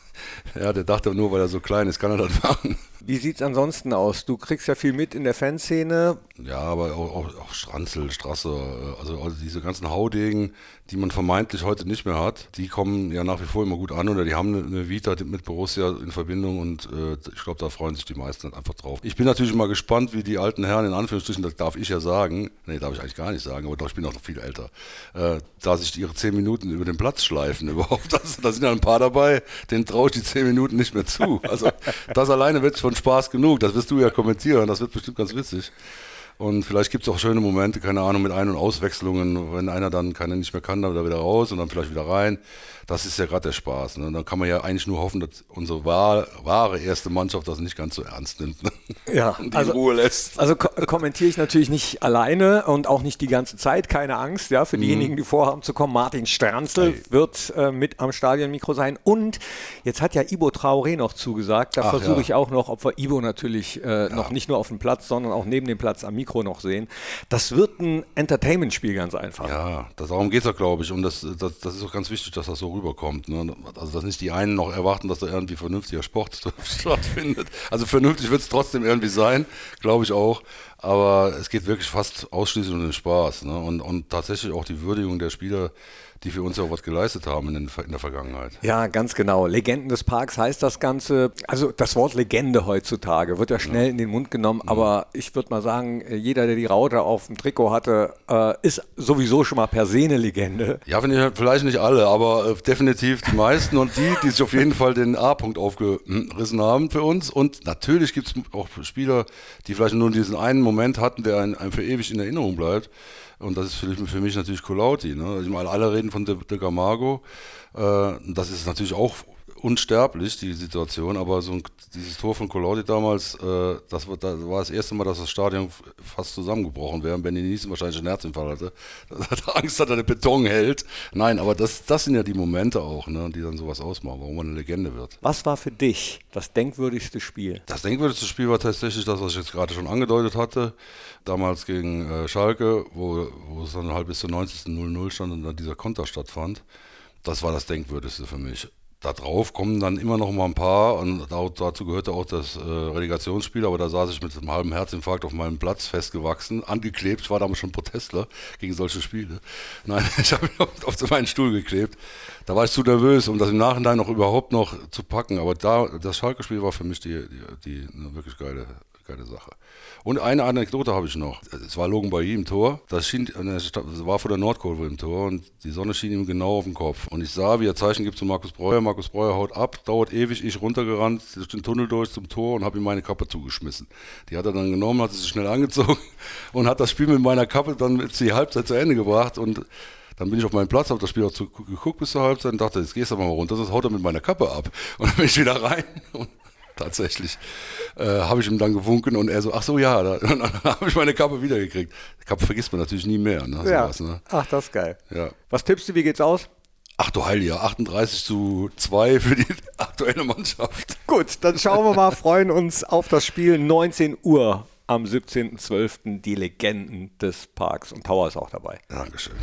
[laughs] ja, der dachte nur, weil er so klein ist, kann er das machen. Wie sieht es ansonsten aus? Du kriegst ja viel mit in der Fanszene. Ja, aber auch, auch, auch Stranzel, Strasse, äh, also, also, diese ganzen Haudegen, die man vermeintlich heute nicht mehr hat, die kommen ja nach wie vor immer gut an oder die haben eine, Vita mit Borussia in Verbindung und äh, ich glaube, da freuen sich die meisten einfach drauf. Ich bin natürlich mal gespannt, wie die alten Herren, in Anführungsstrichen, das darf ich ja sagen, nee, darf ich eigentlich gar nicht sagen, aber doch, ich bin auch noch viel älter, äh, da sich ihre zehn Minuten über den Platz schleifen [laughs] überhaupt. Da sind ja ein paar dabei, denen traue ich die zehn Minuten nicht mehr zu. Also das alleine wird schon Spaß genug, das wirst du ja kommentieren, das wird bestimmt ganz witzig. Und vielleicht gibt es auch schöne Momente, keine Ahnung, mit Ein- und Auswechslungen, wenn einer dann keiner nicht mehr kann, dann wieder raus und dann vielleicht wieder rein das ist ja gerade der Spaß. Ne? dann kann man ja eigentlich nur hoffen, dass unsere wahre, wahre erste Mannschaft das nicht ganz so ernst nimmt. Ne? Ja, und [laughs] die also, Ruhe lässt. Also ko kommentiere ich natürlich nicht alleine und auch nicht die ganze Zeit, keine Angst. Ja, für mhm. diejenigen, die vorhaben zu kommen, Martin Stranzl hey. wird äh, mit am Stadionmikro sein. Und jetzt hat ja Ibo Traoré noch zugesagt. Da versuche ja. ich auch noch, ob wir Ibo natürlich äh, ja. noch nicht nur auf dem Platz, sondern auch neben dem Platz am Mikro noch sehen. Das wird ein Entertainment-Spiel ganz einfach. Ja, darum geht es ja, glaube ich. Und das, das, das ist auch ganz wichtig, dass das so rüberkommt. Ne? Also dass nicht die einen noch erwarten, dass da irgendwie vernünftiger Sport [laughs] stattfindet. Also vernünftig wird es trotzdem irgendwie sein, glaube ich auch. Aber es geht wirklich fast ausschließlich um den Spaß. Ne? Und, und tatsächlich auch die Würdigung der Spieler, die für uns auch was geleistet haben in, in, der Vergangenheit. Ja, ganz genau. Legenden des Parks heißt das Ganze. Also das Wort Legende heutzutage wird ja schnell ja. in den Mund genommen, ja. aber ich würde mal sagen, jeder, der die Raute auf dem Trikot hatte, äh, ist sowieso schon mal per se eine Legende. Ja, finde ich vielleicht nicht alle, aber äh, definitiv die meisten und die, die sich auf jeden Fall den A-Punkt aufgerissen haben für uns. Und natürlich gibt es auch Spieler, die vielleicht nur diesen einen Moment hatten, der einem, einem für ewig in Erinnerung bleibt. Und das ist für, für mich natürlich Colauti. Ne? Ich meine, alle reden von De, De Camargo. Äh, das ist natürlich auch unsterblich, die Situation, aber so ein, dieses Tor von Colauti damals, äh, das, war, das, war, das erste Mal, dass das Stadion fast zusammengebrochen wäre und Benny Niesen wahrscheinlich einen Herzinfarkt hatte. [laughs] Da hat Angst, dass er den Beton hält. Nein, aber das, das sind ja die Momente auch, ne, die dann sowas ausmachen, warum man eine Legende wird. Was war für dich das denkwürdigste Spiel? Das denkwürdigste Spiel war tatsächlich das, was ich jetzt gerade schon angedeutet hatte. Damals gegen äh, Schalke, wo, wo es dann halt bis zur 90. 0-0 stand und dann dieser Konter stattfand. Das war das denkwürdigste für mich. Da drauf kommen dann immer noch mal ein paar und dazu gehörte auch das äh, Relegationsspiel, aber da saß ich mit einem halben Herzinfarkt auf meinem Platz festgewachsen, angeklebt. Ich war damals schon Protestler gegen solche Spiele. [laughs] Nein, ich habe mich auf, meinen Stuhl geklebt. Da war ich zu nervös, um das im Nachhinein noch überhaupt noch zu packen. Aber da, das Schalke-Spiel war für mich die, die, die eine wirklich geile, geile Sache. Und eine Anekdote habe ich noch. Es war Logan Bailly im Tor. Das, schien, das war vor der Nordkurve im Tor und die Sonne schien ihm genau auf den Kopf. Und ich sah, wie er Zeichen gibt zu Markus Breuer. Markus Breuer haut ab, dauert ewig. Ich runtergerannt, durch den Tunnel durch zum Tor und habe ihm meine Kappe zugeschmissen. Die hat er dann genommen, hat sie schnell angezogen [laughs] und hat das Spiel mit meiner Kappe dann die Halbzeit zu Ende gebracht. Und dann bin ich auf meinen Platz, habe das Spiel auch zu, geguckt bis zur Halbzeit und dachte, jetzt gehst du mal runter, das haut er mit meiner Kappe ab. Und dann bin ich wieder rein und tatsächlich äh, habe ich ihm dann gewunken und er so, ach so, ja, da, [laughs] dann, dann habe ich meine Kappe wiedergekriegt. Die Kappe vergisst man natürlich nie mehr. Ne, ja. Sowas, ne? Ach, das ist geil. Ja. Was tippst du, wie geht's aus? Ach du Heilige, 38 zu 2 für die [laughs] aktuelle Mannschaft. Gut, dann schauen wir mal, [laughs] freuen uns auf das Spiel 19 Uhr am 17.12. Die Legenden des Parks und Tower ist auch dabei. Dankeschön.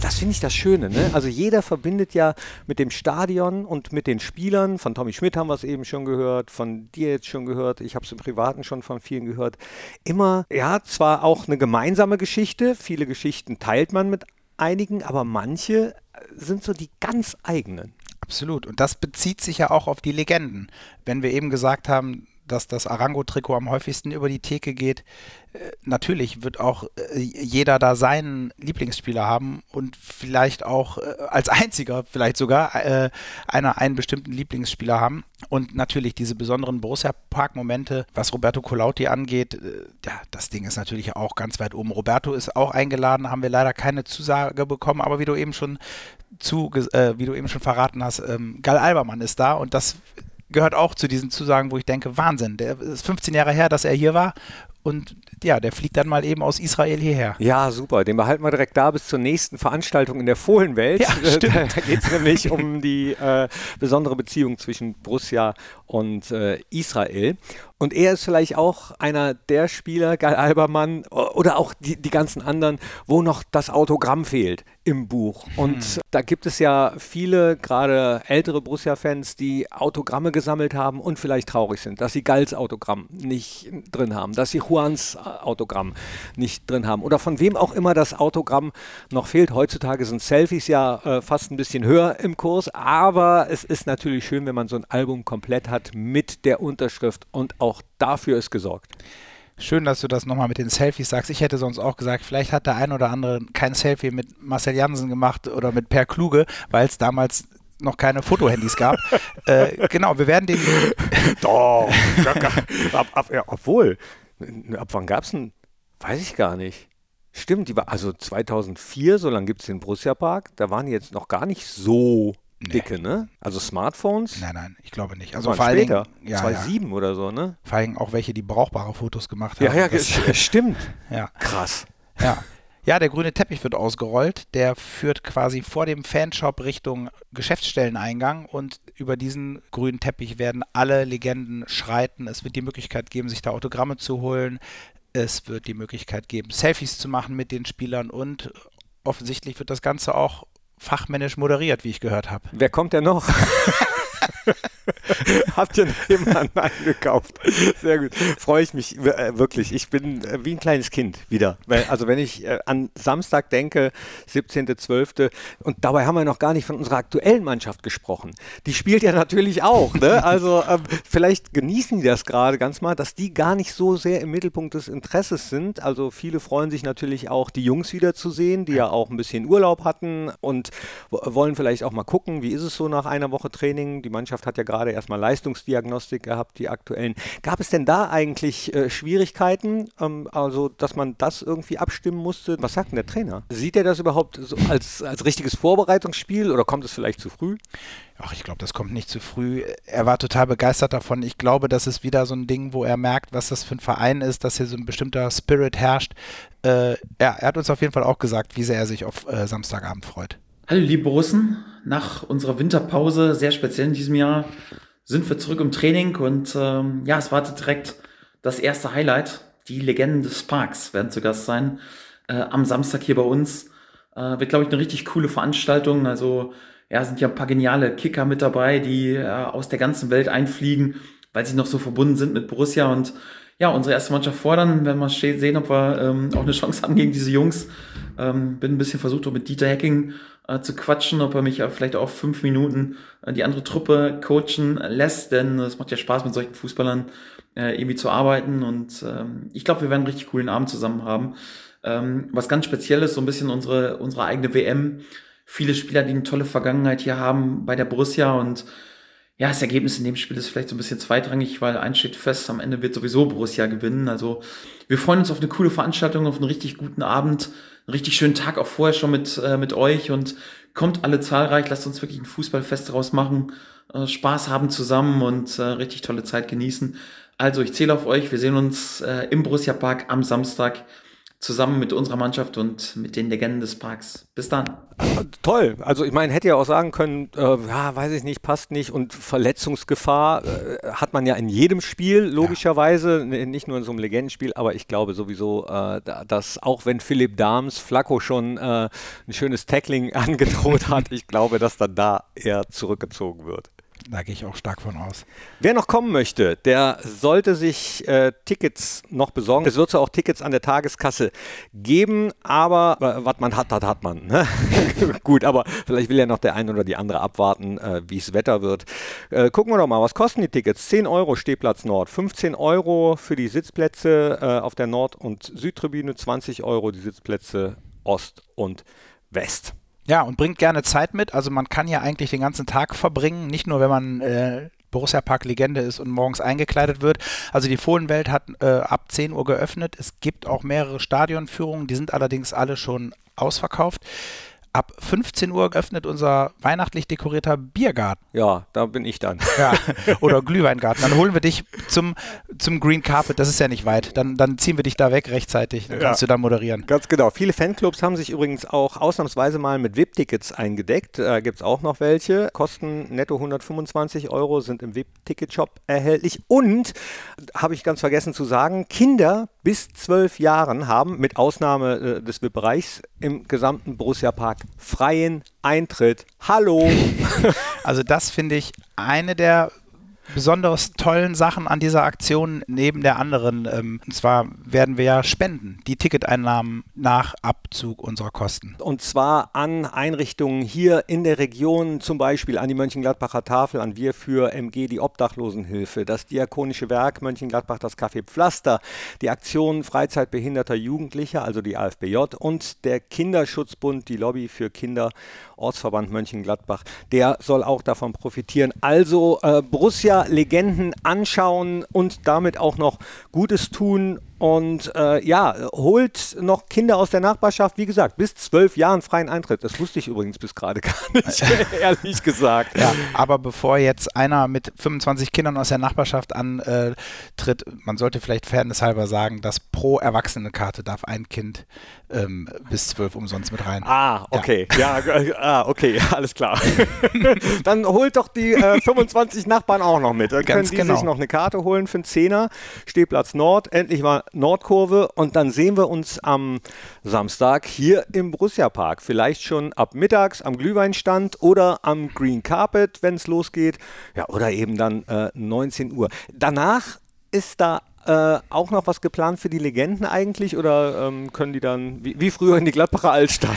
Das finde ich das Schöne. Ne? Also jeder verbindet ja mit dem Stadion und mit den Spielern. Von Tommy Schmidt haben wir es eben schon gehört, von dir jetzt schon gehört. Ich habe es im Privaten schon von vielen gehört. Immer, ja, zwar auch eine gemeinsame Geschichte. Viele Geschichten teilt man mit einigen, aber manche sind so die ganz eigenen. Absolut. Und das bezieht sich ja auch auf die Legenden. Wenn wir eben gesagt haben, dass das Arango-Trikot am häufigsten über die Theke geht. Äh, natürlich wird auch äh, jeder da seinen Lieblingsspieler haben und vielleicht auch äh, als einziger vielleicht sogar einer einen bestimmten Lieblingsspieler haben. Und natürlich diese besonderen Borussia Park-Momente, was Roberto Colauti angeht, ja, das Ding ist natürlich auch ganz weit oben. Roberto ist auch eingeladen, haben wir leider keine Zusage bekommen, aber wie du eben schon zu, äh, wie du eben schon verraten hast, ähm, Gal Albermann ist da und das gehört auch zu diesen Zusagen, wo ich denke, Wahnsinn, der ist 15 Jahre her, dass er hier war und ja, der fliegt dann mal eben aus Israel hierher. Ja, super. Den behalten wir direkt da bis zur nächsten Veranstaltung in der Fohlenwelt. Ja, [laughs] stimmt. Da geht es nämlich um die äh, besondere Beziehung zwischen Borussia und äh, Israel. Und er ist vielleicht auch einer der Spieler, Gal Albermann, oder auch die, die ganzen anderen, wo noch das Autogramm fehlt im Buch. Und hm. da gibt es ja viele, gerade ältere Borussia-Fans, die Autogramme gesammelt haben und vielleicht traurig sind, dass sie Gals Autogramm nicht drin haben, dass sie Juans Autogramm nicht drin haben oder von wem auch immer das Autogramm noch fehlt. Heutzutage sind Selfies ja äh, fast ein bisschen höher im Kurs, aber es ist natürlich schön, wenn man so ein Album komplett hat mit der Unterschrift und auch auch dafür ist gesorgt. Schön, dass du das nochmal mit den Selfies sagst. Ich hätte sonst auch gesagt, vielleicht hat der ein oder andere kein Selfie mit Marcel Jansen gemacht oder mit Per Kluge, weil es damals noch keine Fotohandys gab. [laughs] äh, genau, wir werden den. [laughs] Doch, [laughs] ab, ab, ja, obwohl, ab wann gab es denn? Weiß ich gar nicht. Stimmt, die war also 2004, so lange gibt es den Borussia Park, da waren die jetzt noch gar nicht so Nee. Dicke, ne? Also Smartphones? Nein, nein, ich glaube nicht. Also vor allem. Ja, 2007 ja. oder so, ne? Vor allem auch welche, die brauchbare Fotos gemacht haben. Ja, [laughs] ja, das, stimmt. Ja. Krass. Ja. Ja, der grüne Teppich wird ausgerollt. Der führt quasi vor dem Fanshop Richtung Geschäftsstelleneingang und über diesen grünen Teppich werden alle Legenden schreiten. Es wird die Möglichkeit geben, sich da Autogramme zu holen. Es wird die Möglichkeit geben, Selfies zu machen mit den Spielern und offensichtlich wird das Ganze auch fachmännisch moderiert, wie ich gehört habe. Wer kommt denn noch? [laughs] Habt ihr noch jemanden [laughs] eingekauft? Sehr gut. Freue ich mich äh, wirklich. Ich bin äh, wie ein kleines Kind wieder. Also wenn ich äh, an Samstag denke, 17.12. und dabei haben wir noch gar nicht von unserer aktuellen Mannschaft gesprochen. Die spielt ja natürlich auch. Ne? Also ähm, vielleicht genießen die das gerade ganz mal, dass die gar nicht so sehr im Mittelpunkt des Interesses sind. Also viele freuen sich natürlich auch, die Jungs wiederzusehen, die ja auch ein bisschen Urlaub hatten und wollen vielleicht auch mal gucken, wie ist es so nach einer Woche Training. Die Mannschaft hat ja gerade erstmal Leistungsdiagnostik gehabt, die aktuellen. Gab es denn da eigentlich äh, Schwierigkeiten, ähm, also dass man das irgendwie abstimmen musste? Was sagt denn der Trainer? Sieht er das überhaupt so als, als richtiges Vorbereitungsspiel oder kommt es vielleicht zu früh? Ach, ich glaube, das kommt nicht zu früh. Er war total begeistert davon. Ich glaube, das ist wieder so ein Ding, wo er merkt, was das für ein Verein ist, dass hier so ein bestimmter Spirit herrscht. Äh, ja, er hat uns auf jeden Fall auch gesagt, wie sehr er sich auf äh, Samstagabend freut. Hallo liebe Russen, nach unserer Winterpause, sehr speziell in diesem Jahr, sind wir zurück im Training und ähm, ja, es wartet direkt das erste Highlight. Die Legenden des Parks werden zu Gast sein äh, am Samstag hier bei uns. Äh, wird, glaube ich, eine richtig coole Veranstaltung. Also ja, sind ja ein paar geniale Kicker mit dabei, die äh, aus der ganzen Welt einfliegen, weil sie noch so verbunden sind mit Borussia und ja, unsere erste Mannschaft fordern, wenn wir sehen, ob wir ähm, auch eine Chance haben gegen diese Jungs. Ähm, bin ein bisschen versucht, auch mit Dieter Hacking äh, zu quatschen, ob er mich äh, vielleicht auch fünf Minuten äh, die andere Truppe coachen lässt, denn es macht ja Spaß, mit solchen Fußballern äh, irgendwie zu arbeiten und ähm, ich glaube, wir werden einen richtig coolen Abend zusammen haben. Ähm, was ganz speziell ist, so ein bisschen unsere, unsere eigene WM. Viele Spieler, die eine tolle Vergangenheit hier haben bei der Borussia und ja, das Ergebnis in dem Spiel ist vielleicht so ein bisschen zweitrangig, weil eins steht fest, am Ende wird sowieso Borussia gewinnen. Also wir freuen uns auf eine coole Veranstaltung, auf einen richtig guten Abend, einen richtig schönen Tag auch vorher schon mit, äh, mit euch und kommt alle zahlreich, lasst uns wirklich ein Fußballfest daraus machen, äh, Spaß haben zusammen und äh, richtig tolle Zeit genießen. Also ich zähle auf euch, wir sehen uns äh, im Borussia Park am Samstag zusammen mit unserer Mannschaft und mit den Legenden des Parks. Bis dann. Toll. Also ich meine, hätte ja auch sagen können, äh, ja, weiß ich nicht, passt nicht und Verletzungsgefahr äh, hat man ja in jedem Spiel, logischerweise, ja. nicht nur in so einem Legendenspiel, aber ich glaube sowieso, äh, dass auch wenn Philipp Dahms Flacco schon äh, ein schönes Tackling [laughs] angedroht hat, ich glaube, dass dann da eher zurückgezogen wird. Da gehe ich auch stark von aus. Wer noch kommen möchte, der sollte sich äh, Tickets noch besorgen. Es wird zwar auch Tickets an der Tageskasse geben, aber äh, was man hat, das hat man. Ne? [laughs] Gut, aber vielleicht will ja noch der eine oder die andere abwarten, äh, wie es Wetter wird. Äh, gucken wir doch mal, was kosten die Tickets? 10 Euro Stehplatz Nord, 15 Euro für die Sitzplätze äh, auf der Nord- und Südtribüne, 20 Euro die Sitzplätze Ost und West. Ja, und bringt gerne Zeit mit. Also man kann ja eigentlich den ganzen Tag verbringen, nicht nur wenn man äh, Borussia Park Legende ist und morgens eingekleidet wird. Also die Fohlenwelt hat äh, ab 10 Uhr geöffnet. Es gibt auch mehrere Stadionführungen, die sind allerdings alle schon ausverkauft. Ab 15 Uhr öffnet unser weihnachtlich dekorierter Biergarten. Ja, da bin ich dann. [laughs] Ja, oder Glühweingarten. Dann holen wir dich zum, zum Green Carpet, das ist ja nicht weit. Dann, dann ziehen wir dich da weg rechtzeitig. Dann kannst ja, du da moderieren. Ganz genau. Viele Fanclubs haben sich übrigens auch ausnahmsweise mal mit VIP-Tickets eingedeckt. Da gibt es auch noch welche. Kosten netto 125 Euro, sind im VIP-Ticket-Shop erhältlich. Und, habe ich ganz vergessen zu sagen, Kinder bis zwölf Jahren haben, mit Ausnahme äh, des VIP-Bereichs, im gesamten Borussia Park freien Eintritt. Hallo! [laughs] Also das finde ich eine der besonders tollen Sachen an dieser Aktion neben der anderen. Ähm, und zwar werden wir ja spenden, die Ticketeinnahmen nach Abzug unserer Kosten. Und zwar an Einrichtungen hier in der Region, zum Beispiel an die Mönchengladbacher Tafel, an Wir für MG, die Obdachlosenhilfe, das Diakonische Werk Mönchengladbach, das Café Pflaster, die Aktion Freizeitbehinderter Jugendlicher, also die AFBJ und der Kinderschutzbund, die Lobby für Kinder, Ortsverband Mönchengladbach, der soll auch davon profitieren. Also äh, Borussia Legenden anschauen und damit auch noch Gutes tun und äh, ja, holt noch Kinder aus der Nachbarschaft, wie gesagt, bis zwölf Jahren freien Eintritt. Das wusste ich übrigens bis gerade [laughs] gar nicht, [laughs] ehrlich gesagt. Ja, aber bevor jetzt einer mit 25 Kindern aus der Nachbarschaft antritt, man sollte vielleicht fairnesshalber sagen, dass pro Erwachsene-Karte darf ein Kind ähm, bis zwölf umsonst mit rein. Ah, okay. Ja, ja äh, ah, okay, [laughs] alles klar. Dann holt doch die äh, 25 Nachbarn auch noch mit. Dann Ganz können die genau. sich noch eine Karte holen für einen Zehner. Stehplatz Nord. Endlich mal Nordkurve und dann sehen wir uns am Samstag hier im Borussia Park. Vielleicht schon ab mittags am Glühweinstand oder am Green Carpet, wenn es losgeht. Ja, oder eben dann äh, 19 Uhr. Danach ist da äh, auch noch was geplant für die Legenden eigentlich oder ähm, können die dann wie, wie, früher in die Gladbacher Altstadt?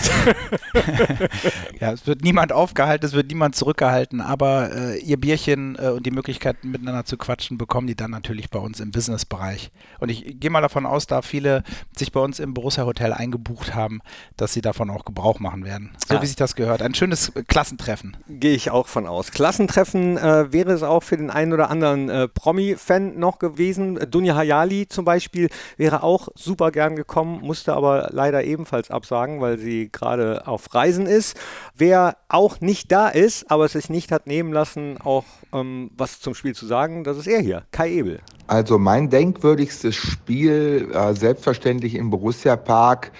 [laughs] ja, es wird niemand aufgehalten, es wird niemand zurückgehalten, aber äh, ihr Bierchen äh, und die Möglichkeit miteinander zu quatschen bekommen die dann natürlich bei uns im Businessbereich. Und ich gehe mal davon aus, da viele sich bei uns im Borussia Hotel eingebucht haben, dass sie davon auch Gebrauch machen werden. So ja. wie sich das gehört. Ein schönes Klassentreffen. Gehe ich auch von aus. Klassentreffen äh, wäre es auch für den einen oder anderen äh, Promi-Fan noch gewesen. Dunja Hayali zum Beispiel wäre auch super gern gekommen, musste aber leider ebenfalls absagen, weil sie gerade auf Reisen ist. Wer auch nicht da ist, aber es sich nicht hat nehmen lassen, auch ähm, was zum Spiel zu sagen, das ist er hier, Kai Ebel. Also mein denkwürdigstes Spiel, äh, selbstverständlich im Borussia Park,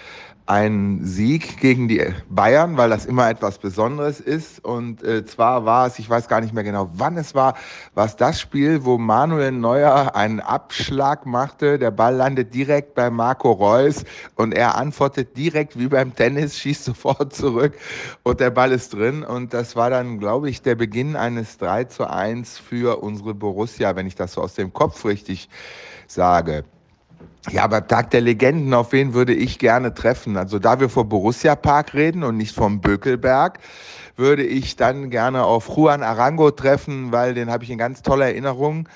einen Sieg gegen die Bayern, weil das immer etwas Besonderes ist. Und äh, zwar war es, ich weiß gar nicht mehr genau, wann es war, es das Spiel, wo Manuel Neuer einen Abschlag machte. Der Ball landet direkt bei Marco Reus und er antwortet direkt wie beim Tennis, schießt [laughs] sofort zurück und der Ball ist drin. Und das war dann, glaube ich, der Beginn eines 3 zu 1 für unsere Borussia, wenn ich das so aus dem Kopf richtig sage. Ja, aber Tag der Legenden, auf wen würde ich gerne treffen? Also da wir vor Borussia Park reden und nicht vom Bökelberg, würde ich dann gerne auf Juan Arango treffen, weil den habe ich in ganz toller Erinnerung.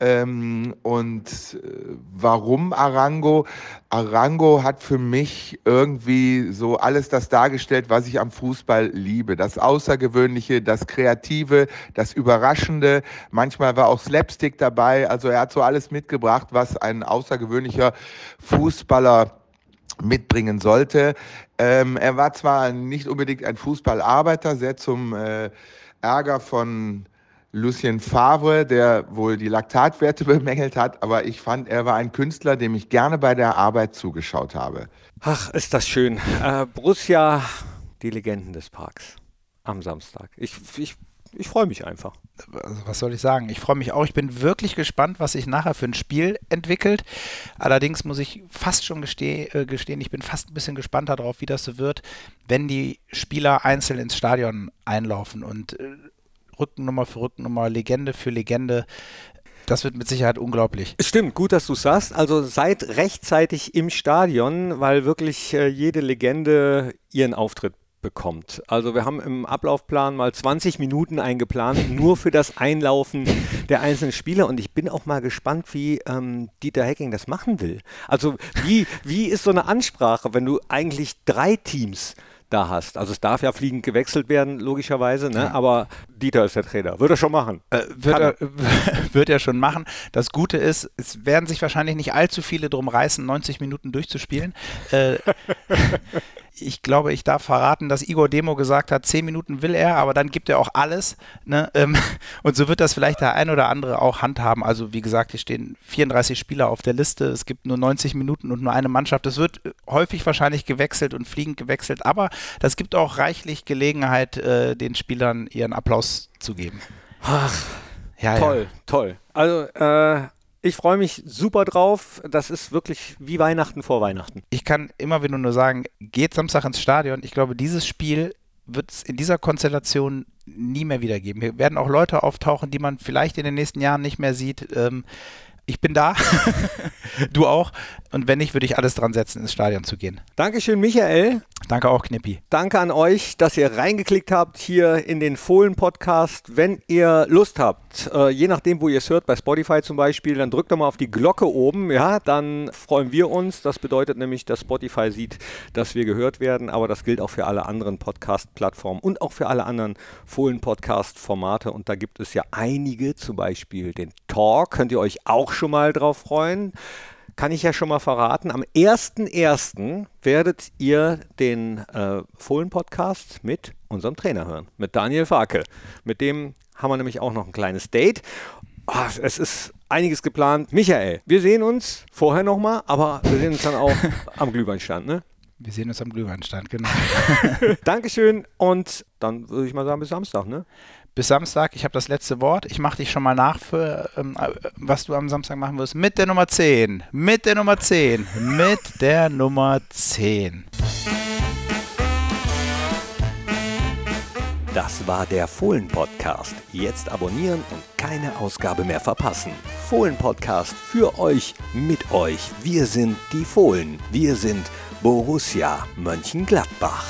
Ähm, und äh, warum Arango? Arango hat für mich irgendwie so alles das dargestellt, was ich am Fußball liebe. Das Außergewöhnliche, das Kreative, das Überraschende. Manchmal war auch Slapstick dabei. Also er hat so alles mitgebracht, was ein außergewöhnlicher Fußballer mitbringen sollte. Ähm, er war zwar nicht unbedingt ein Fußballarbeiter, sehr zum äh, Ärger von Lucien Favre, der wohl die Laktatwerte [laughs] bemängelt hat, aber ich fand, er war ein Künstler, dem ich gerne bei der Arbeit zugeschaut habe. Ach, ist das schön. Äh, Borussia, die Legenden des Parks am Samstag. Ich, ich, ich freue mich einfach. Also, was soll ich sagen? Ich freue mich auch. Ich bin wirklich gespannt, was sich nachher für ein Spiel entwickelt. Allerdings muss ich fast schon gesteh, äh, gestehen, ich bin fast ein bisschen gespannt darauf, wie das so wird, wenn die Spieler einzeln ins Stadion einlaufen und äh, Rückennummer für Rückennummer, Legende für Legende. Das wird mit Sicherheit unglaublich. Stimmt, gut, dass du sagst. Also seid rechtzeitig im Stadion, weil wirklich äh, jede Legende ihren Auftritt bekommt. Also wir haben im Ablaufplan mal 20 Minuten eingeplant, [laughs] nur für das Einlaufen der einzelnen Spieler. Und ich bin auch mal gespannt, wie ähm, Dieter Hecking das machen will. Also wie, wie ist so eine Ansprache, wenn du eigentlich drei Teams da hast. Also es darf ja fliegend gewechselt werden, logischerweise, ne? aber Dieter ist der Trainer. Wird er schon machen. Äh, wird, er, [laughs] wird er schon machen. Das Gute ist, es werden sich wahrscheinlich nicht allzu viele drum reißen, 90 Minuten durchzuspielen. Äh, [laughs] ich glaube, ich darf verraten, dass Igor Demo gesagt hat, 10 Minuten will er, aber dann gibt er auch alles. Ne? Ähm, [laughs] und so wird das vielleicht der ein oder andere auch handhaben. Also wie gesagt, hier stehen 34 Spieler auf der Liste. Es gibt nur 90 Minuten und nur eine Mannschaft. Es wird häufig wahrscheinlich gewechselt und fliegend gewechselt, aber das gibt auch reichlich Gelegenheit, äh, den Spielern ihren Applaus zu geben. Ach, ja, toll, ja. toll. Also äh, ich freue mich super drauf. Das ist wirklich wie Weihnachten vor Weihnachten. Ich kann immer wieder nur sagen, geht Samstag ins Stadion. Ich glaube, dieses Spiel wird es in dieser Konstellation nie mehr wiedergeben. Hier werden auch Leute auftauchen, die man vielleicht in den nächsten Jahren nicht mehr sieht. Ähm, ich bin da. [laughs] du auch. Und wenn nicht, würde ich alles dran setzen, ins Stadion zu gehen. Dankeschön, Michael. Danke auch, Knippi. Danke an euch, dass ihr reingeklickt habt hier in den Fohlen-Podcast. Wenn ihr Lust habt, äh, je nachdem, wo ihr es hört, bei Spotify zum Beispiel, dann drückt doch mal auf die Glocke oben. Ja, dann freuen wir uns. Das bedeutet nämlich, dass Spotify sieht, dass wir gehört werden. Aber das gilt auch für alle anderen Podcast-Plattformen und auch für alle anderen Fohlen-Podcast-Formate. Und da gibt es ja einige, zum Beispiel den Talk. Könnt ihr euch auch schon mal drauf freuen. Kann ich ja schon mal verraten. Am 1.1. werdet ihr den äh, Fohlen-Podcast mit unserem Trainer hören, mit Daniel Farke. Mit dem haben wir nämlich auch noch ein kleines Date. Oh, es ist einiges geplant. Michael, wir sehen uns vorher nochmal, aber wir sehen uns dann auch [laughs] am Glühweinstand, ne? Wir sehen uns am Glühweinstand, genau. [laughs] Dankeschön und dann würde ich mal sagen, bis Samstag, ne? Bis Samstag. Ich habe das letzte Wort. Ich mache dich schon mal nach für, ähm, äh, was du am Samstag machen wirst. Mit der Nummer 10. Mit der Nummer 10. Mit der Nummer 10. Das war der Fohlen-Podcast. Jetzt abonnieren und keine Ausgabe mehr verpassen. Fohlen-Podcast für euch, mit euch. Wir sind die Fohlen. Wir sind Borussia Mönchengladbach.